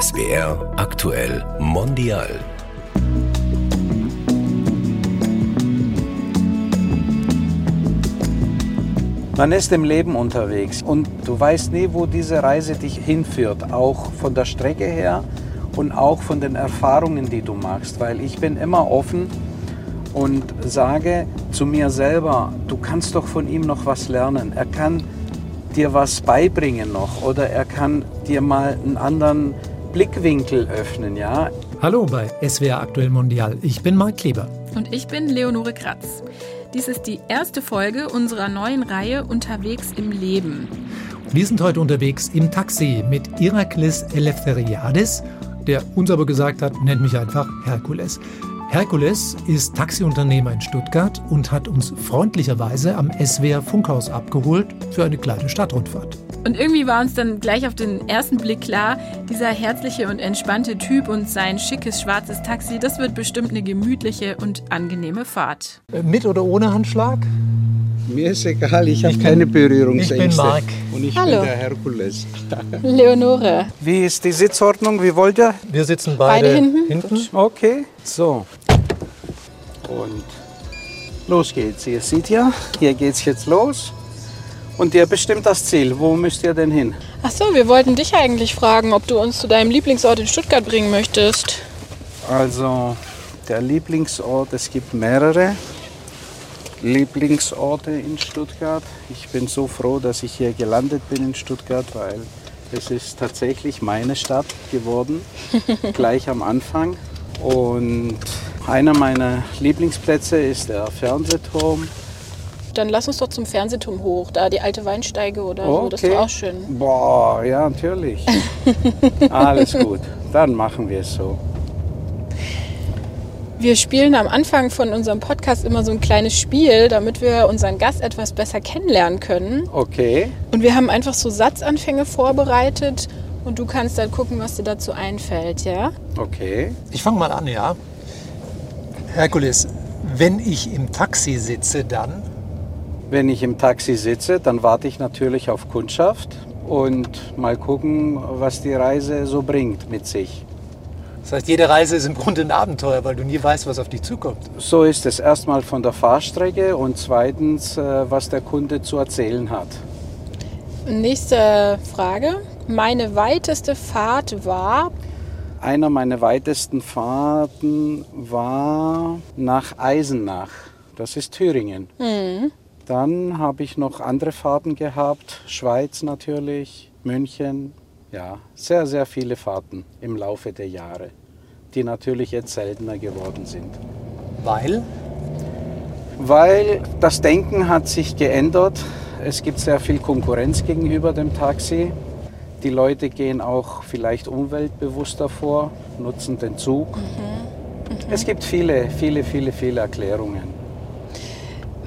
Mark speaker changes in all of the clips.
Speaker 1: SWR aktuell mondial.
Speaker 2: Man ist im Leben unterwegs und du weißt nie, wo diese Reise dich hinführt, auch von der Strecke her und auch von den Erfahrungen, die du machst, weil ich bin immer offen und sage zu mir selber, du kannst doch von ihm noch was lernen. Er kann dir was beibringen noch oder er kann dir mal einen anderen Blickwinkel öffnen, ja.
Speaker 3: Hallo bei SWR Aktuell Mondial. Ich bin Marc Kleber.
Speaker 4: Und ich bin Leonore Kratz. Dies ist die erste Folge unserer neuen Reihe Unterwegs im Leben.
Speaker 3: Wir sind heute unterwegs im Taxi mit Iraklis Eleftheriadis, der uns aber gesagt hat, nennt mich einfach Herkules. Herkules ist Taxiunternehmer in Stuttgart und hat uns freundlicherweise am SWR Funkhaus abgeholt für eine kleine Stadtrundfahrt.
Speaker 4: Und irgendwie war uns dann gleich auf den ersten Blick klar, dieser herzliche und entspannte Typ und sein schickes schwarzes Taxi, das wird bestimmt eine gemütliche und angenehme Fahrt.
Speaker 3: Mit oder ohne Handschlag?
Speaker 2: Mir ist egal, ich habe keine Berührungsängste.
Speaker 3: Ich bin Marc.
Speaker 2: Und ich
Speaker 4: Hallo.
Speaker 2: bin der Herkules.
Speaker 4: Leonore.
Speaker 2: Wie ist die Sitzordnung? Wie wollt ihr?
Speaker 3: Wir sitzen beide,
Speaker 4: Beide hinten?
Speaker 3: hinten.
Speaker 2: Okay, so. Und los geht's. Ihr seht ja, hier geht's jetzt los. Und ihr bestimmt das Ziel. Wo müsst ihr denn hin?
Speaker 4: Ach so, wir wollten dich eigentlich fragen, ob du uns zu deinem Lieblingsort in Stuttgart bringen möchtest.
Speaker 2: Also, der Lieblingsort, es gibt mehrere Lieblingsorte in Stuttgart. Ich bin so froh, dass ich hier gelandet bin in Stuttgart, weil es ist tatsächlich meine Stadt geworden, gleich am Anfang. Und einer meiner Lieblingsplätze ist der Fernsehturm.
Speaker 4: Dann lass uns doch zum Fernsehturm hoch, da die alte Weinsteige oder so, das ist auch schön.
Speaker 2: Boah, ja, natürlich. Alles gut, dann machen wir es so.
Speaker 4: Wir spielen am Anfang von unserem Podcast immer so ein kleines Spiel, damit wir unseren Gast etwas besser kennenlernen können.
Speaker 2: Okay,
Speaker 4: Und wir haben einfach so Satzanfänge vorbereitet und du kannst dann gucken, was dir dazu einfällt, ja?
Speaker 2: okay.
Speaker 3: Ich fange mal an, ja. Herkules, wenn ich im Taxi sitze, dann
Speaker 2: Wenn ich im Taxi sitze, dann warte ich natürlich auf Kundschaft und mal gucken, was die Reise so bringt mit sich.
Speaker 3: Das heißt, jede Reise ist im Grunde ein Abenteuer, weil du nie weißt, was auf dich zukommt.
Speaker 2: So ist es erstmal von der Fahrstrecke und zweitens, äh, was der Kunde zu erzählen hat.
Speaker 4: Nächste Frage. Meine weiteste Fahrt war,
Speaker 2: Einer meiner weitesten Fahrten war nach Eisenach. Das ist Thüringen. Dann habe ich noch andere Fahrten gehabt. Schweiz natürlich, München. Ja, sehr, sehr viele Fahrten im Laufe der Jahre, die natürlich jetzt seltener geworden sind.
Speaker 3: Weil
Speaker 2: Weil das Denken hat sich geändert. Es gibt sehr viel Konkurrenz gegenüber dem Taxi. Die Leute gehen auch vielleicht umweltbewusster vor, nutzen den Zug. Es gibt viele, viele, viele, viele Erklärungen.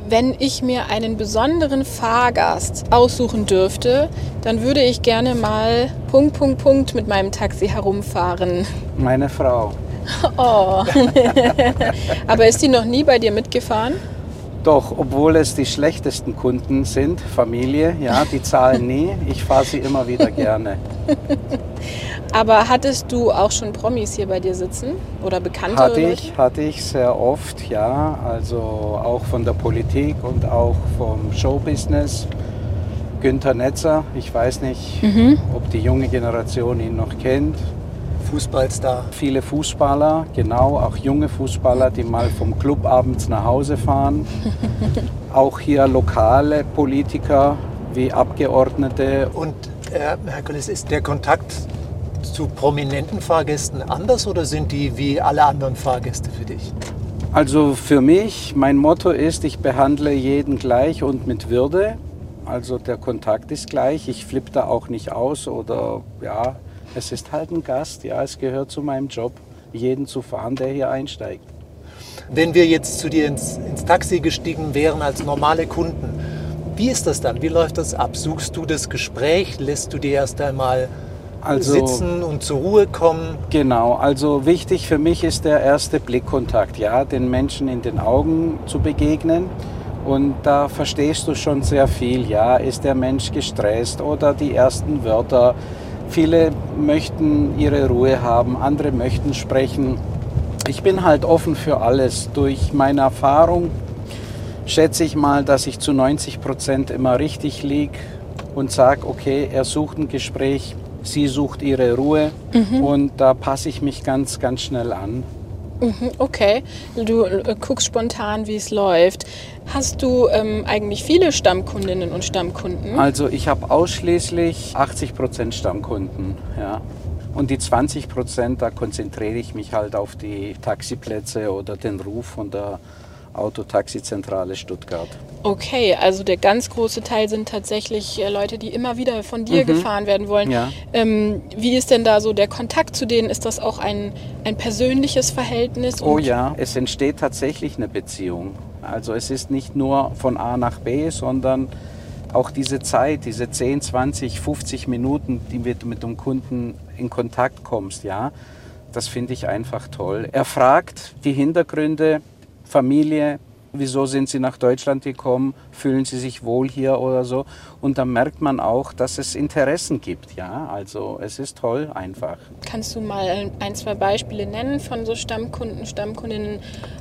Speaker 4: Wenn ich mir einen besonderen Fahrgast aussuchen dürfte, dann würde ich gerne mal Punkt, Punkt, Punkt mit meinem Taxi herumfahren.
Speaker 2: Meine Frau.
Speaker 4: Oh. Aber ist die noch nie bei dir mitgefahren?
Speaker 2: Doch, obwohl es die schlechtesten Kunden sind, Familie, ja, die zahlen nie. Ich fahre sie immer wieder gerne.
Speaker 4: Aber hattest du auch schon Promis hier bei dir sitzen? Oder Bekannte?
Speaker 2: Hatte
Speaker 4: Leute?
Speaker 2: ich, hatte ich sehr oft, ja. Also auch von der Politik und auch vom Showbusiness. Günther Netzer, ich weiß nicht, ob die junge Generation ihn noch kennt.
Speaker 3: Fußballstar.
Speaker 2: Viele Fußballer, genau, auch junge Fußballer, die mal vom Club abends nach Hause fahren. auch hier lokale Politiker wie Abgeordnete.
Speaker 3: Und äh, Herkules, ist der Kontakt zu prominenten Fahrgästen anders oder sind die wie alle anderen Fahrgäste für dich?
Speaker 2: Also für mich, mein Motto ist, ich behandle jeden gleich und mit Würde. Also der Kontakt ist gleich. Ich flippe da auch nicht aus oder ja, es ist halt ein Gast. Ja, es gehört zu meinem Job, jeden zu fahren, der hier einsteigt.
Speaker 3: Wenn wir jetzt zu dir ins, ins Taxi gestiegen wären als normale Kunden, wie ist das dann? Wie läuft das ab? Suchst du das Gespräch? Lässt du dir erst einmal
Speaker 2: Also
Speaker 3: sitzen und zur Ruhe kommen?
Speaker 2: Genau, also wichtig für mich ist der erste Blickkontakt, ja, den Menschen in den Augen zu begegnen. Und da verstehst du schon sehr viel, ja, ist der Mensch gestresst oder die ersten Wörter Viele möchten ihre Ruhe haben, andere möchten sprechen. Ich bin halt offen für alles. Durch meine Erfahrung schätze ich mal, dass ich zu 90 Prozent immer richtig liege und sage, okay, er sucht ein Gespräch, sie sucht ihre Ruhe mhm. und da passe ich mich ganz, ganz schnell an.
Speaker 4: Mhm, okay, du äh, guckst spontan, wie es läuft. Hast du ähm, eigentlich viele Stammkundinnen und Stammkunden?
Speaker 2: Also ich habe ausschließlich 80 Prozent Stammkunden, ja. Und die 20 Prozent, da konzentriere ich mich halt auf die Taxiplätze oder den Ruf von der Autotaxizentrale Stuttgart.
Speaker 4: Okay, also der ganz große Teil sind tatsächlich äh, Leute, die immer wieder von dir mhm. gefahren werden wollen. Ja. Ähm, wie ist denn da so der Kontakt zu denen? Ist das auch ein, ein persönliches Verhältnis?
Speaker 2: oh ja, es entsteht tatsächlich eine Beziehung. Also es ist nicht nur von A nach B, sondern auch diese Zeit, diese 10, 20, 50 Minuten, die du mit dem Kunden in Kontakt kommst, ja, das finde ich einfach toll. Er fragt die Hintergründe, Familie, wieso sind sie nach Deutschland gekommen, fühlen sie sich wohl hier oder so. Und dann merkt man auch, dass es Interessen gibt. Ja, also es ist toll einfach.
Speaker 4: Kannst du mal ein, zwei Beispiele nennen von so Stammkunden, Stammkundinnen?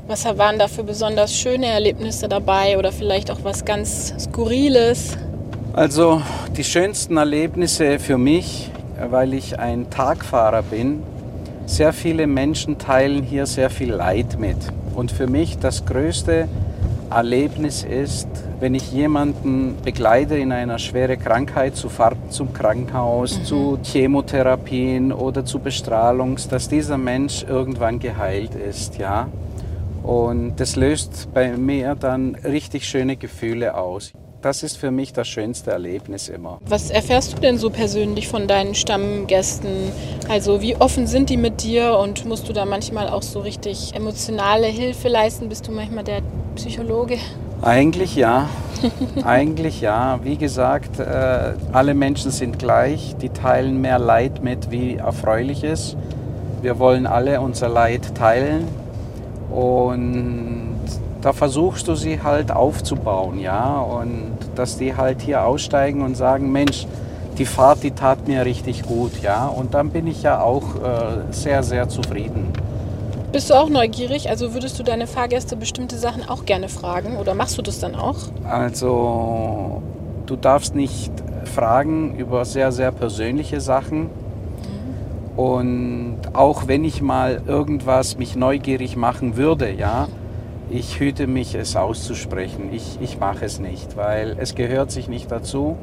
Speaker 4: Was waren da für besonders schöne Erlebnisse dabei oder vielleicht auch was ganz Skurriles?
Speaker 2: Also die schönsten Erlebnisse für mich, weil ich ein Tagfahrer bin, sehr viele Menschen teilen hier sehr viel Leid mit. Und für mich das größte Erlebnis ist, wenn ich jemanden begleite in einer schweren Krankheit, zu Fahrten zum Krankenhaus, mhm. zu Chemotherapien oder zu Bestrahlung, dass dieser Mensch irgendwann geheilt ist, ja. Und das löst bei mir dann richtig schöne Gefühle aus. Das ist für mich das schönste Erlebnis immer.
Speaker 4: Was erfährst du denn so persönlich von deinen Stammgästen? Also wie offen sind die mit dir und musst du da manchmal auch so richtig emotionale Hilfe leisten? Bist du manchmal der Psychologe?
Speaker 2: Eigentlich ja. Eigentlich ja. Wie gesagt, äh, alle Menschen sind gleich. Die teilen mehr Leid mit wie Erfreuliches. Wir wollen alle unser Leid teilen. Und da versuchst du sie halt aufzubauen, ja, und dass die halt hier aussteigen und sagen, Mensch, die Fahrt, die tat mir richtig gut, ja, und dann bin ich ja auch äh, sehr, sehr zufrieden.
Speaker 4: Bist du auch neugierig? Also würdest du deine Fahrgäste bestimmte Sachen auch gerne fragen oder machst du das dann auch?
Speaker 2: Also du darfst nicht fragen über sehr, sehr persönliche Sachen. Mhm. Und auch wenn ich mal irgendwas mich neugierig machen würde, ja, ich hüte mich, es auszusprechen. Ich, ich mache es nicht, weil es gehört sich nicht dazu.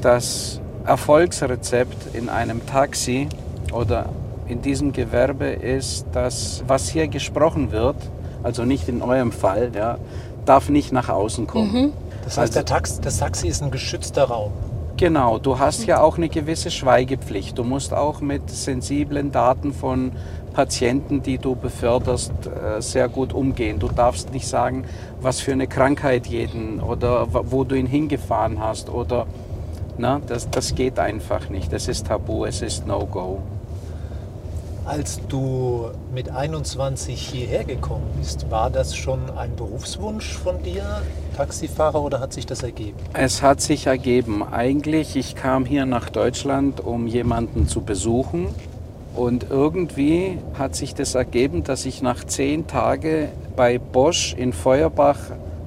Speaker 2: Das Erfolgsrezept in einem Taxi oder in diesem Gewerbe ist, dass was hier gesprochen wird, also nicht in eurem Fall, ja, darf nicht nach außen kommen. Mhm.
Speaker 3: Das heißt, also, der Tax, das Taxi ist ein geschützter Raum.
Speaker 2: Genau, du hast ja auch eine gewisse Schweigepflicht. Du musst auch mit sensiblen Daten von Patienten, die du beförderst, äh, sehr gut umgehen. Du darfst nicht sagen, was für eine Krankheit jeden oder wo du ihn hingefahren hast oder na, das, das geht einfach nicht. Das ist tabu, es ist No-Go.
Speaker 3: Als du mit 21 hierher gekommen bist, war das schon ein Berufswunsch von dir, Taxifahrer, oder hat sich das ergeben?
Speaker 2: Es hat sich ergeben. Eigentlich, ich kam hier nach Deutschland, um jemanden zu besuchen und irgendwie hat sich das ergeben, dass ich nach zehn Tagen bei Bosch in Feuerbach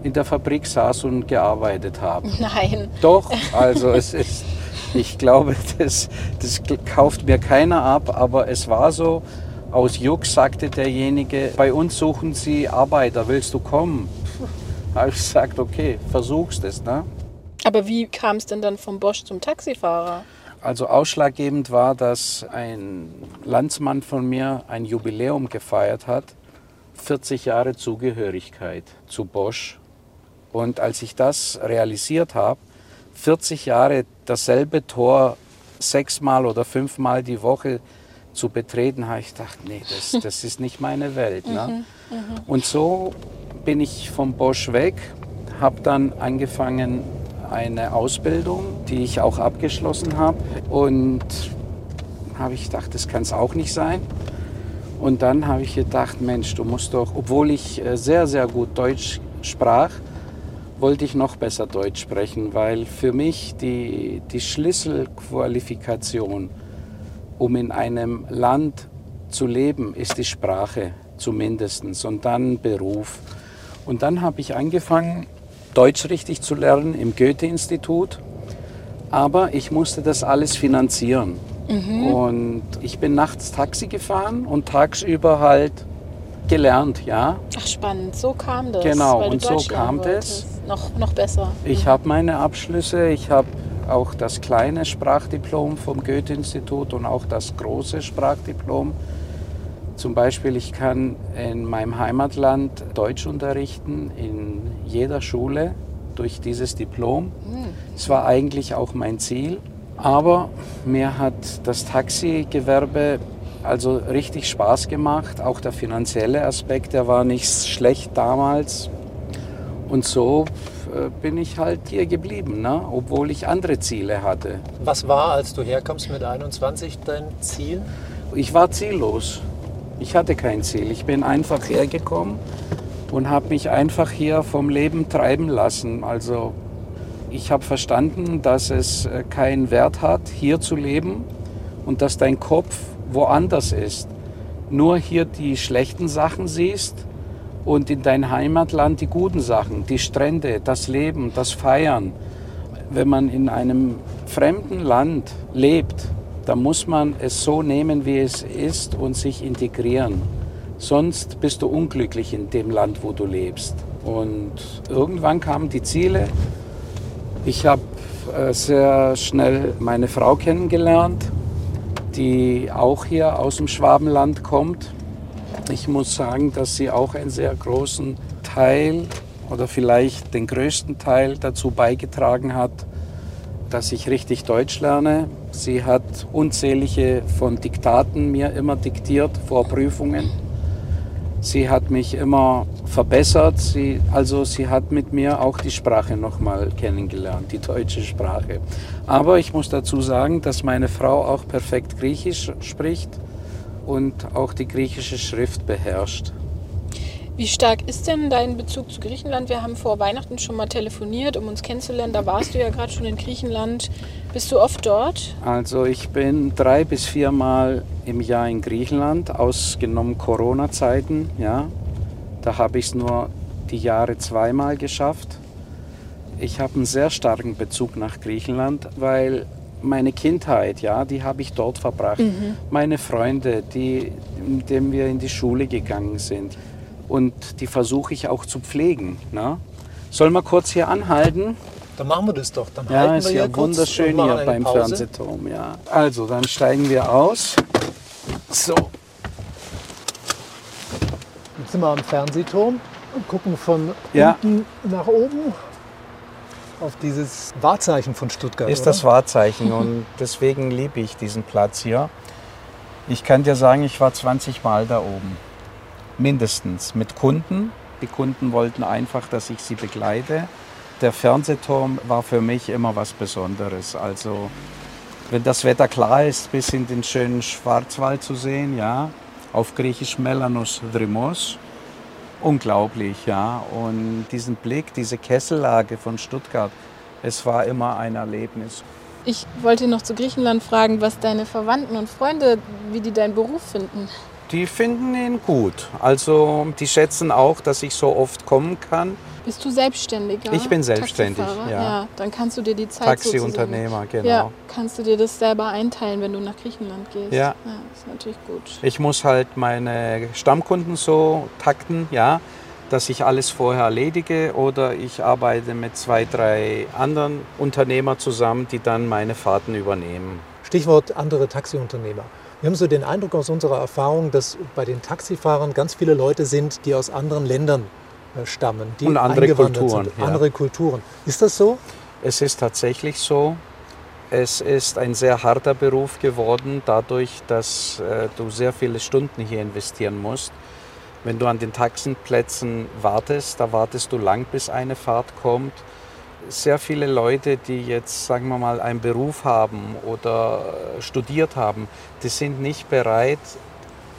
Speaker 2: in der Fabrik saß und gearbeitet habe.
Speaker 4: Nein.
Speaker 2: Doch, also es ist, ich glaube, das, das kauft mir keiner ab, aber es war so. Aus Jux sagte derjenige, bei uns suchen sie Arbeiter, willst du kommen? habe ich gesagt, okay, versuchst es. Ne?
Speaker 4: Aber wie kam es denn dann vom Bosch zum Taxifahrer?
Speaker 2: Also ausschlaggebend war, dass ein Landsmann von mir ein Jubiläum gefeiert hat, 40 Jahre Zugehörigkeit zu Bosch. Und als ich das realisiert habe, 40 Jahre dasselbe Tor sechsmal oder fünfmal die Woche zu betreten, habe ich gedacht, nee, das, das ist nicht meine Welt. Ne? Mhm, mhm. Und so bin ich vom Bosch weg, habe dann angefangen, eine Ausbildung, die ich auch abgeschlossen habe. Und habe ich gedacht, das kann es auch nicht sein. Und dann habe ich gedacht, Mensch, du musst doch, obwohl ich äh, sehr, sehr gut Deutsch sprach, wollte ich noch besser Deutsch sprechen, weil für mich die, die Schlüsselqualifikation, um in einem Land zu leben, ist die Sprache zumindest und dann Beruf. Und dann habe ich angefangen, Deutsch richtig zu lernen im Goethe-Institut, aber ich musste das alles finanzieren. Mhm. Und ich bin nachts Taxi gefahren und tagsüber halt gelernt, ja.
Speaker 4: Ach spannend, so kam das.
Speaker 2: Genau, und so kam das.
Speaker 4: Noch, noch besser.
Speaker 2: Ich mhm. habe meine Abschlüsse, ich habe auch das kleine Sprachdiplom vom Goethe-Institut und auch das große Sprachdiplom. Zum Beispiel, ich kann in meinem Heimatland Deutsch unterrichten in jeder Schule durch dieses Diplom. Es mhm. war eigentlich auch mein Ziel. Aber mir hat das Taxigewerbe also richtig Spaß gemacht. Auch der finanzielle Aspekt, der war nicht schlecht damals. Und so äh, bin ich halt hier geblieben, ne? obwohl ich andere Ziele hatte.
Speaker 3: Was war, als du herkommst mit 21, dein Ziel?
Speaker 2: Ich war ziellos. Ich hatte kein Ziel. Ich bin einfach hergekommen und habe mich einfach hier vom Leben treiben lassen. Also ich habe verstanden, dass es äh, keinen Wert hat, hier zu leben und dass dein Kopf woanders ist. Nur hier die schlechten Sachen siehst und in dein Heimatland die guten Sachen, die Strände, das Leben, das Feiern. Wenn man in einem fremden Land lebt, dann muss man es so nehmen, wie es ist und sich integrieren. Sonst bist du unglücklich in dem Land, wo du lebst. Und irgendwann kamen die Ziele. Ich habe äh, sehr schnell meine Frau kennengelernt die auch hier aus dem Schwabenland kommt. Ich muss sagen, dass sie auch einen sehr großen Teil oder vielleicht den größten Teil dazu beigetragen hat, dass ich richtig Deutsch lerne. Sie hat unzählige von Diktaten mir immer diktiert vor Prüfungen. Sie hat mich immer verbessert. Sie, also sie hat mit mir auch die Sprache nochmal kennengelernt, die deutsche Sprache. Aber ich muss dazu sagen, dass meine Frau auch perfekt Griechisch spricht und auch die griechische Schrift beherrscht.
Speaker 4: Wie stark ist denn dein Bezug zu Griechenland? Wir haben vor Weihnachten schon mal telefoniert, um uns kennenzulernen. Da warst du ja gerade schon in Griechenland. Bist du oft dort?
Speaker 2: Also ich bin drei bis viermal im Jahr in Griechenland, ausgenommen Corona-Zeiten. Ja, da habe ich es nur die Jahre zweimal geschafft. Ich habe einen sehr starken Bezug nach Griechenland, weil meine Kindheit, ja, die habe ich dort verbracht. Mhm. Meine Freunde, die, mit denen wir in die Schule gegangen sind und die versuche ich auch zu pflegen. Ne? Sollen wir kurz hier anhalten?
Speaker 3: Dann machen wir das doch. Dann
Speaker 2: ja, ist ja wunderschön hier beim Pause. Fernsehturm. Ja. Also, dann steigen wir aus. So.
Speaker 3: Jetzt sind wir am Fernsehturm und gucken von ja. unten nach oben auf dieses Wahrzeichen von Stuttgart.
Speaker 2: Ist oder? das Wahrzeichen und deswegen liebe ich diesen Platz hier. Ich kann dir sagen, ich war 20 Mal da oben mindestens mit Kunden. Die Kunden wollten einfach, dass ich sie begleite. Der Fernsehturm war für mich immer was Besonderes. Also wenn das Wetter klar ist, bis in den schönen Schwarzwald zu sehen, ja, auf Griechisch Melanos Drimos. Unglaublich, ja. Und diesen Blick, diese Kessellage von Stuttgart, es war immer ein Erlebnis.
Speaker 4: Ich wollte noch zu Griechenland fragen, was deine Verwandten und Freunde, wie die deinen Beruf finden.
Speaker 2: Die finden ihn gut. Also die schätzen auch, dass ich so oft kommen kann.
Speaker 4: Bist du Selbstständiger?
Speaker 2: Ich bin selbstständig, ja.
Speaker 4: ja. Dann kannst du dir die Zeit
Speaker 2: Taxiunternehmer, genau.
Speaker 4: Ja, kannst du dir das selber einteilen, wenn du nach Griechenland gehst.
Speaker 2: Ja. ja.
Speaker 4: ist natürlich gut.
Speaker 2: Ich muss halt meine Stammkunden so takten, ja, dass ich alles vorher erledige oder ich arbeite mit zwei, drei anderen Unternehmern zusammen, die dann meine Fahrten übernehmen.
Speaker 3: Stichwort andere Taxiunternehmer. Wir haben so den Eindruck aus unserer Erfahrung, dass bei den Taxifahrern ganz viele Leute sind, die aus anderen Ländern äh, stammen, die
Speaker 2: und andere Kulturen,
Speaker 3: sind, ja. andere Kulturen. Ist das so?
Speaker 2: Es ist tatsächlich so. Es ist ein sehr harter Beruf geworden, dadurch, dass äh, du sehr viele Stunden hier investieren musst. Wenn du an den Taxenplätzen wartest, da wartest du lang, bis eine Fahrt kommt sehr viele Leute, die jetzt, sagen wir mal, einen Beruf haben oder studiert haben, die sind nicht bereit,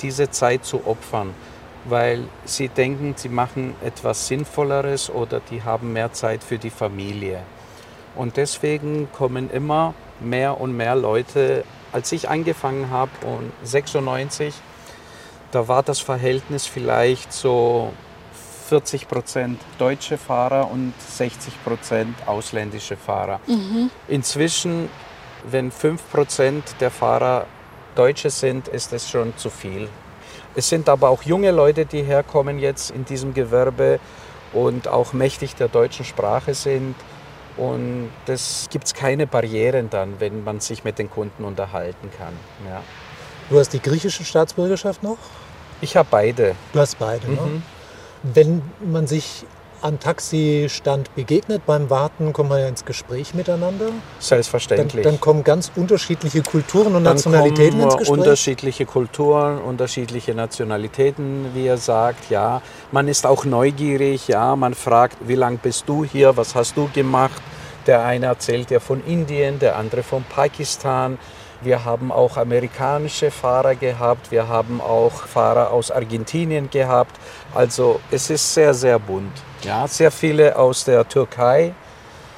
Speaker 2: diese Zeit zu opfern. weil sie denken, sie machen etwas Sinnvolleres oder die haben mehr Zeit für die Familie. Und deswegen kommen immer mehr und mehr Leute. Als ich angefangen habe, und 96, da war das Verhältnis vielleicht so 40 Prozent deutsche Fahrer und 60 Prozent ausländische Fahrer. Mhm. Inzwischen, wenn 5 Prozent der Fahrer Deutsche sind, ist es schon zu viel. Es sind aber auch junge Leute, die herkommen jetzt in diesem Gewerbe und auch mächtig der deutschen Sprache sind. Und es gibt keine Barrieren dann, wenn man sich mit den Kunden unterhalten kann. Ja.
Speaker 3: Du hast die griechische Staatsbürgerschaft noch?
Speaker 2: Ich habe beide.
Speaker 3: Du hast beide, ne? mhm. ne? Wenn man sich am Taxistand begegnet beim Warten, kommt man ja ins Gespräch miteinander.
Speaker 2: Selbstverständlich.
Speaker 3: Dann, dann kommen ganz unterschiedliche Kulturen und dann Nationalitäten ins Gespräch.
Speaker 2: Unterschiedliche Kulturen, unterschiedliche Nationalitäten, wie er sagt. Ja, man ist auch neugierig. Ja, man fragt, wie lange bist du hier? Was hast du gemacht? Der eine erzählt ja von Indien, der andere von Pakistan. Wir haben auch amerikanische Fahrer gehabt, wir haben auch Fahrer aus Argentinien gehabt. Also es ist sehr, sehr bunt. Ja, sehr viele aus der Türkei.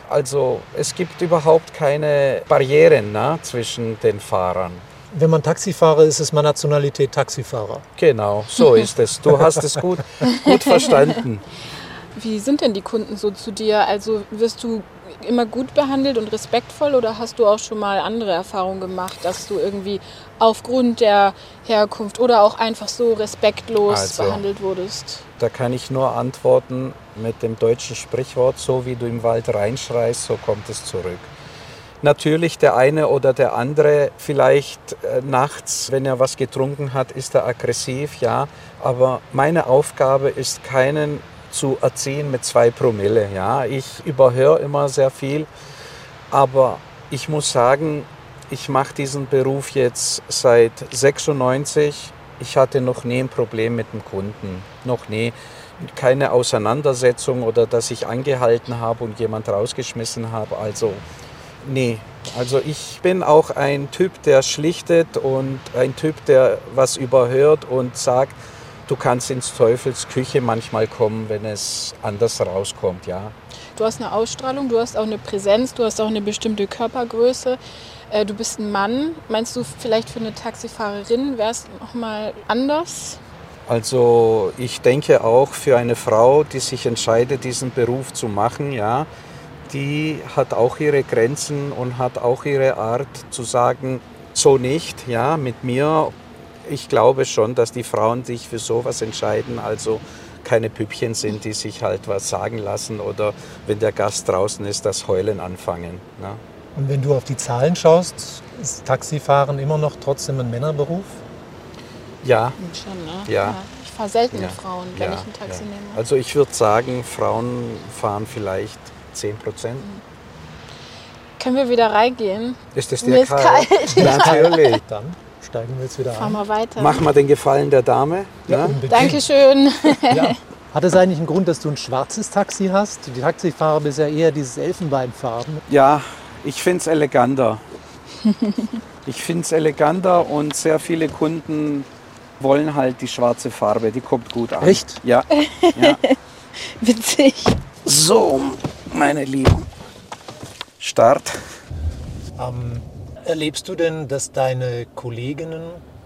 Speaker 2: Also es gibt überhaupt keine Barrieren ne, zwischen den Fahrern.
Speaker 3: Wenn man Taxifahrer ist, ist man Nationalität Taxifahrer.
Speaker 2: Genau, so ist es. Du hast es gut, gut verstanden.
Speaker 4: Wie sind denn die Kunden so zu dir? Also wirst du immer gut behandelt und respektvoll oder hast du auch schon mal andere Erfahrungen gemacht, dass du irgendwie aufgrund der Herkunft oder auch einfach so respektlos also, behandelt wurdest?
Speaker 2: Da kann ich nur antworten mit dem deutschen Sprichwort, so wie du im Wald reinschreist, so kommt es zurück. Natürlich der eine oder der andere, vielleicht äh, nachts, wenn er was getrunken hat, ist er aggressiv, ja. Aber meine Aufgabe ist, keinen zu erziehen mit zwei Promille. Ja, ich überhöre immer sehr viel, aber ich muss sagen, ich mache diesen Beruf jetzt seit 96. Ich hatte noch nie ein Problem mit dem Kunden, noch nie keine Auseinandersetzung oder dass ich angehalten habe und jemand rausgeschmissen habe. Also nee, also ich bin auch ein Typ, der schlichtet und ein Typ, der was überhört und sagt, du kannst ins Teufels Küche manchmal kommen, wenn es anders rauskommt, ja.
Speaker 4: Du hast eine Ausstrahlung, du hast auch eine Präsenz, du hast auch eine bestimmte Körpergröße. Äh, du bist ein Mann. Meinst du vielleicht für eine Taxifahrerin wäre es nochmal anders?
Speaker 2: Also ich denke auch für eine Frau, die sich entscheidet, diesen Beruf zu machen, ja, die hat auch ihre Grenzen und hat auch ihre Art zu sagen, so nicht, ja, mit mir ich glaube schon, dass die Frauen sich für sowas entscheiden, also keine Püppchen sind, die sich halt was sagen lassen oder wenn der Gast draußen ist, das Heulen anfangen. Ne?
Speaker 3: Und wenn du auf die Zahlen schaust, ist Taxifahren immer noch trotzdem ein Männerberuf?
Speaker 2: Ja.
Speaker 4: Schon, ne?
Speaker 2: ja. ja.
Speaker 4: Ich fahre selten ja. Frauen, wenn ja. ich ein Taxi nehme.
Speaker 2: Also ich würde sagen, Frauen fahren vielleicht 10 Prozent. Mhm.
Speaker 4: Können wir wieder reingehen?
Speaker 2: Ist das dir kalt? kalt. Natürlich.
Speaker 3: Dann steigen wir jetzt wieder
Speaker 4: Fahren ein. Fahren wir weiter.
Speaker 2: Mach mal den Gefallen der Dame.
Speaker 4: Ja, ja. Dankeschön.
Speaker 3: Ja. Hat es eigentlich einen Grund, dass du ein schwarzes Taxi hast? Die Taxifahrer bisher eher dieses Elfenbeinfarben.
Speaker 2: Ja, ich finde es eleganter. ich finde es eleganter und sehr viele Kunden wollen halt die schwarze Farbe. Die kommt gut an.
Speaker 3: Echt?
Speaker 2: Ja. ja.
Speaker 4: Witzig.
Speaker 2: So, meine Lieben. Start.
Speaker 3: Ähm, Erlebst du denn, dass deine Kolleginnen,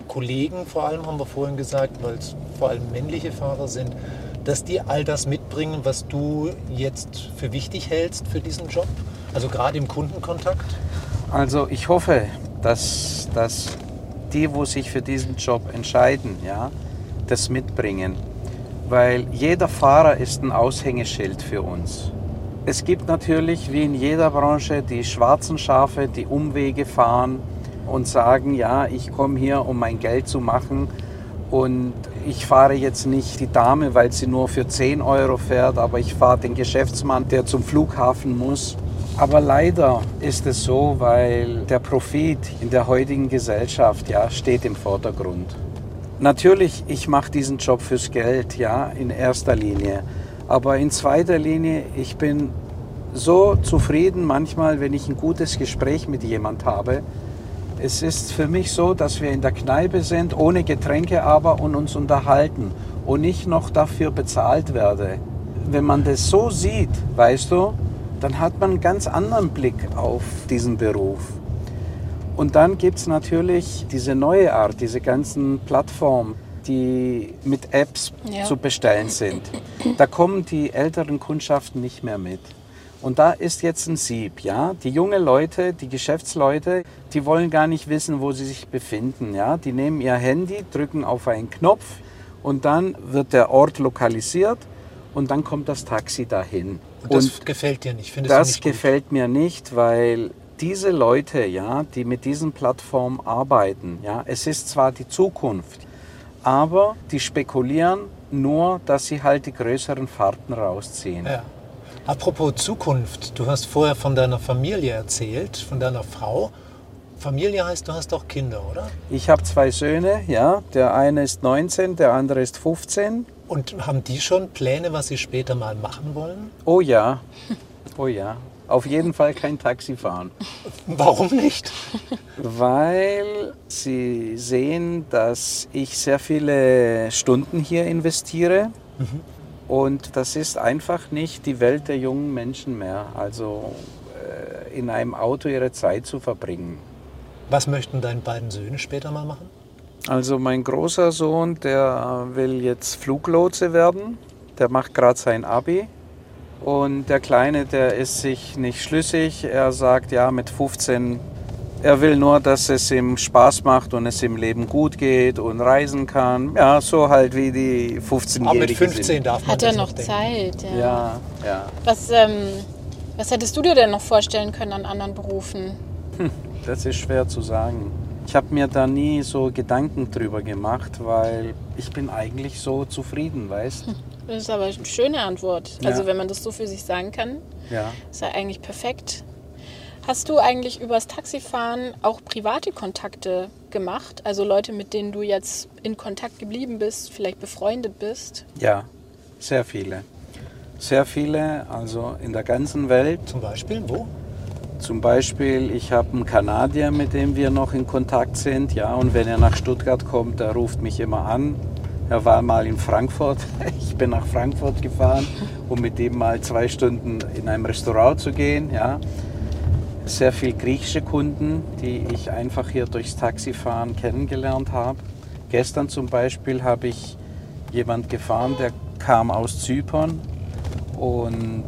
Speaker 3: Kollegen vor allem, haben wir vorhin gesagt, weil es vor allem männliche Fahrer sind, dass die all das mitbringen, was du jetzt für wichtig hältst für diesen Job? Also gerade im Kundenkontakt?
Speaker 2: Also ich hoffe, dass, dass die, wo sich für diesen Job entscheiden, ja, das mitbringen. Weil jeder Fahrer ist ein Aushängeschild für uns. Es gibt natürlich, wie in jeder Branche, die schwarzen Schafe, die Umwege fahren und sagen, ja, ich komme hier, um mein Geld zu machen und ich fahre jetzt nicht die Dame, weil sie nur für 10 Euro fährt, aber ich fahre den Geschäftsmann, der zum Flughafen muss. Aber leider ist es so, weil der Profit in der heutigen Gesellschaft ja steht im Vordergrund. Natürlich, ich mache diesen Job fürs Geld, ja, in erster Linie. Aber in zweiter Linie, ich bin so zufrieden manchmal, wenn ich ein gutes Gespräch mit jemand habe. Es ist für mich so, dass wir in der Kneipe sind, ohne Getränke aber und uns unterhalten und nicht noch dafür bezahlt werde. Wenn man das so sieht, weißt du, dann hat man einen ganz anderen Blick auf diesen Beruf. Und dann gibt es natürlich diese neue Art, diese ganzen Plattformen, die mit Apps
Speaker 4: Ja.
Speaker 2: zu bestellen sind. Da kommen die älteren Kundschaften nicht mehr mit. Und da ist jetzt ein Sieb, ja. Die jungen Leute, die Geschäftsleute, die wollen gar nicht wissen, wo sie sich befinden, ja. Die nehmen ihr Handy, drücken auf einen Knopf und dann wird der Ort lokalisiert und dann kommt das Taxi dahin.
Speaker 3: Und das gefällt dir nicht, findest du
Speaker 2: Das
Speaker 3: nicht gut?
Speaker 2: gefällt mir nicht, weil diese Leute, ja, die mit diesen Plattformen arbeiten, ja, es ist zwar die Zukunft, aber die spekulieren nur, dass sie halt die größeren Fahrten rausziehen.
Speaker 3: Ja. Apropos Zukunft, du hast vorher von deiner Familie erzählt, von deiner Frau. Familie heißt, du hast auch Kinder, oder?
Speaker 2: Ich habe zwei Söhne, ja, der eine ist 19, der andere ist 15.
Speaker 3: Und haben die schon Pläne, was sie später mal machen wollen?
Speaker 2: Oh ja, oh ja, auf jeden Fall kein Taxi fahren.
Speaker 3: Warum nicht?
Speaker 2: Weil sie sehen, dass ich sehr viele Stunden hier investiere. Und das ist einfach nicht die Welt der jungen Menschen mehr. Also äh, in einem Auto ihre Zeit zu verbringen.
Speaker 3: Was möchten deine beiden Söhne später mal machen?
Speaker 2: Also mein großer Sohn, der will jetzt Fluglotse werden. Der macht gerade sein Abi. Und der Kleine, der ist sich nicht schlüssig. Er sagt, ja, mit 15, er will nur, dass es ihm Spaß macht und es im Leben gut geht und reisen kann. Ja, so halt wie die 15-Jährigen.
Speaker 3: Aber mit 15 darf man
Speaker 4: Hat er noch
Speaker 3: denken.
Speaker 4: Zeit? Ja.
Speaker 2: Ja, ja.
Speaker 4: Was, ähm, was hättest du dir denn noch vorstellen können an anderen Berufen?
Speaker 2: Das ist schwer zu sagen. Ich habe mir da nie so Gedanken drüber gemacht, weil ich bin eigentlich so zufrieden, weißt
Speaker 4: Das ist aber eine schöne Antwort.
Speaker 2: Ja.
Speaker 4: Also wenn man das so für sich sagen kann,
Speaker 2: Ja.
Speaker 4: ist ja eigentlich perfekt. Hast du eigentlich übers Taxifahren auch private Kontakte gemacht? Also Leute, mit denen du jetzt in Kontakt geblieben bist, vielleicht befreundet bist?
Speaker 2: Ja, sehr viele. Sehr viele, also in der ganzen Welt.
Speaker 3: Zum Beispiel, wo?
Speaker 2: Zum Beispiel, ich habe einen Kanadier, mit dem wir noch in Kontakt sind. Ja, und wenn er nach Stuttgart kommt, der ruft mich immer an. Er war mal in Frankfurt. Ich bin nach Frankfurt gefahren, um mit ihm mal zwei Stunden in einem Restaurant zu gehen. Ja. Sehr viel griechische Kunden, die ich einfach hier durchs Taxifahren kennengelernt habe. Gestern zum Beispiel habe ich jemand gefahren, der kam aus Zypern und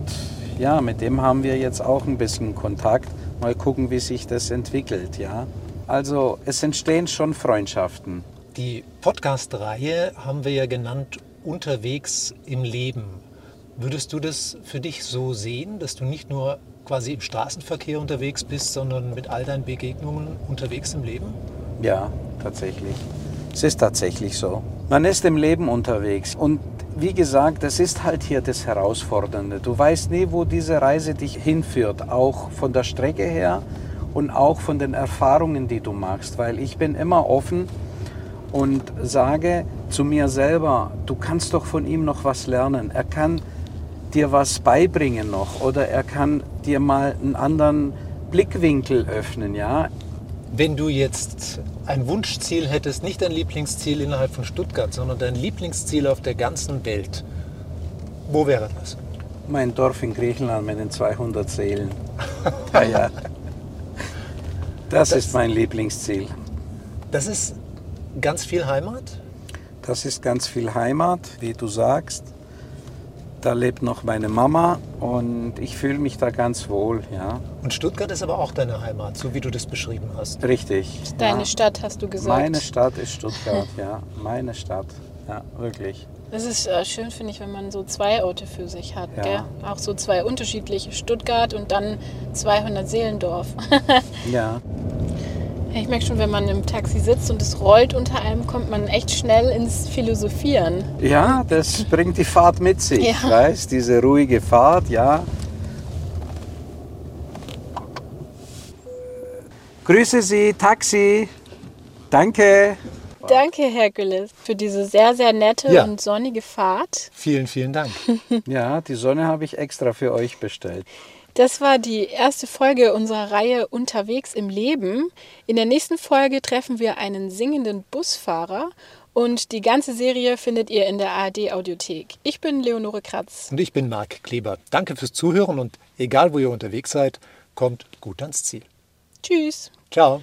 Speaker 2: ja, mit dem haben wir jetzt auch ein bisschen Kontakt. Mal gucken, wie sich das entwickelt, ja. Also es entstehen schon Freundschaften.
Speaker 3: Die Podcast-Reihe haben wir ja genannt Unterwegs im Leben. Würdest du das für dich so sehen, dass du nicht nur quasi im Straßenverkehr unterwegs bist, sondern mit all deinen Begegnungen unterwegs im Leben?
Speaker 2: Ja, tatsächlich. Es ist tatsächlich so. Man ist im Leben unterwegs und wie gesagt, das ist halt hier das Herausfordernde. Du weißt nie, wo diese Reise dich hinführt, auch von der Strecke her und auch von den Erfahrungen, die du machst, weil ich bin immer offen und sage zu mir selber, du kannst doch von ihm noch was lernen. Er kann dir was beibringen noch oder er kann dir mal einen anderen Blickwinkel öffnen, ja.
Speaker 3: Wenn du jetzt ein Wunschziel hättest, nicht dein Lieblingsziel innerhalb von Stuttgart, sondern dein Lieblingsziel auf der ganzen Welt, wo wäre das?
Speaker 2: Mein Dorf in Griechenland mit den 200 Seelen. Ja, ja. Das,
Speaker 3: Das-
Speaker 2: ist mein Lieblingsziel.
Speaker 3: Das ist ganz viel Heimat.
Speaker 2: Das ist ganz viel Heimat, wie du sagst. Da lebt noch meine Mama und ich fühle mich da ganz wohl, ja.
Speaker 3: Und Stuttgart ist aber auch deine Heimat, so wie du das beschrieben hast.
Speaker 2: Richtig.
Speaker 4: Deine
Speaker 2: ja.
Speaker 4: Stadt, hast du gesagt.
Speaker 2: Meine Stadt ist Stuttgart, ja. Meine Stadt. Ja, wirklich.
Speaker 4: Das ist äh, schön, finde ich, wenn man so zwei Orte für sich hat.
Speaker 2: Ja.
Speaker 4: Gell? Auch so zwei unterschiedliche, Stuttgart und dann 200 Seelendorf.
Speaker 2: Ja.
Speaker 4: Ich merke schon, wenn man im Taxi sitzt und es rollt unter einem, kommt man echt schnell ins Philosophieren.
Speaker 2: Ja, das bringt die Fahrt mit sich,
Speaker 4: Ja.
Speaker 2: weißt, diese ruhige Fahrt, ja. Grüße Sie, Taxi. Danke.
Speaker 4: Danke, Herkules, für diese sehr, sehr nette
Speaker 3: Ja.
Speaker 4: und sonnige Fahrt.
Speaker 3: Vielen, vielen Dank.
Speaker 2: Ja, die Sonne habe ich extra für euch bestellt.
Speaker 4: Das war die erste Folge unserer Reihe Unterwegs im Leben. In der nächsten Folge treffen wir einen singenden Busfahrer und die ganze Serie findet ihr in der ARD Audiothek. Ich bin Leonore Kratz.
Speaker 3: Und ich bin Marc Kleber. Danke fürs Zuhören und egal wo ihr unterwegs seid, kommt gut ans Ziel.
Speaker 4: Tschüss.
Speaker 3: Ciao.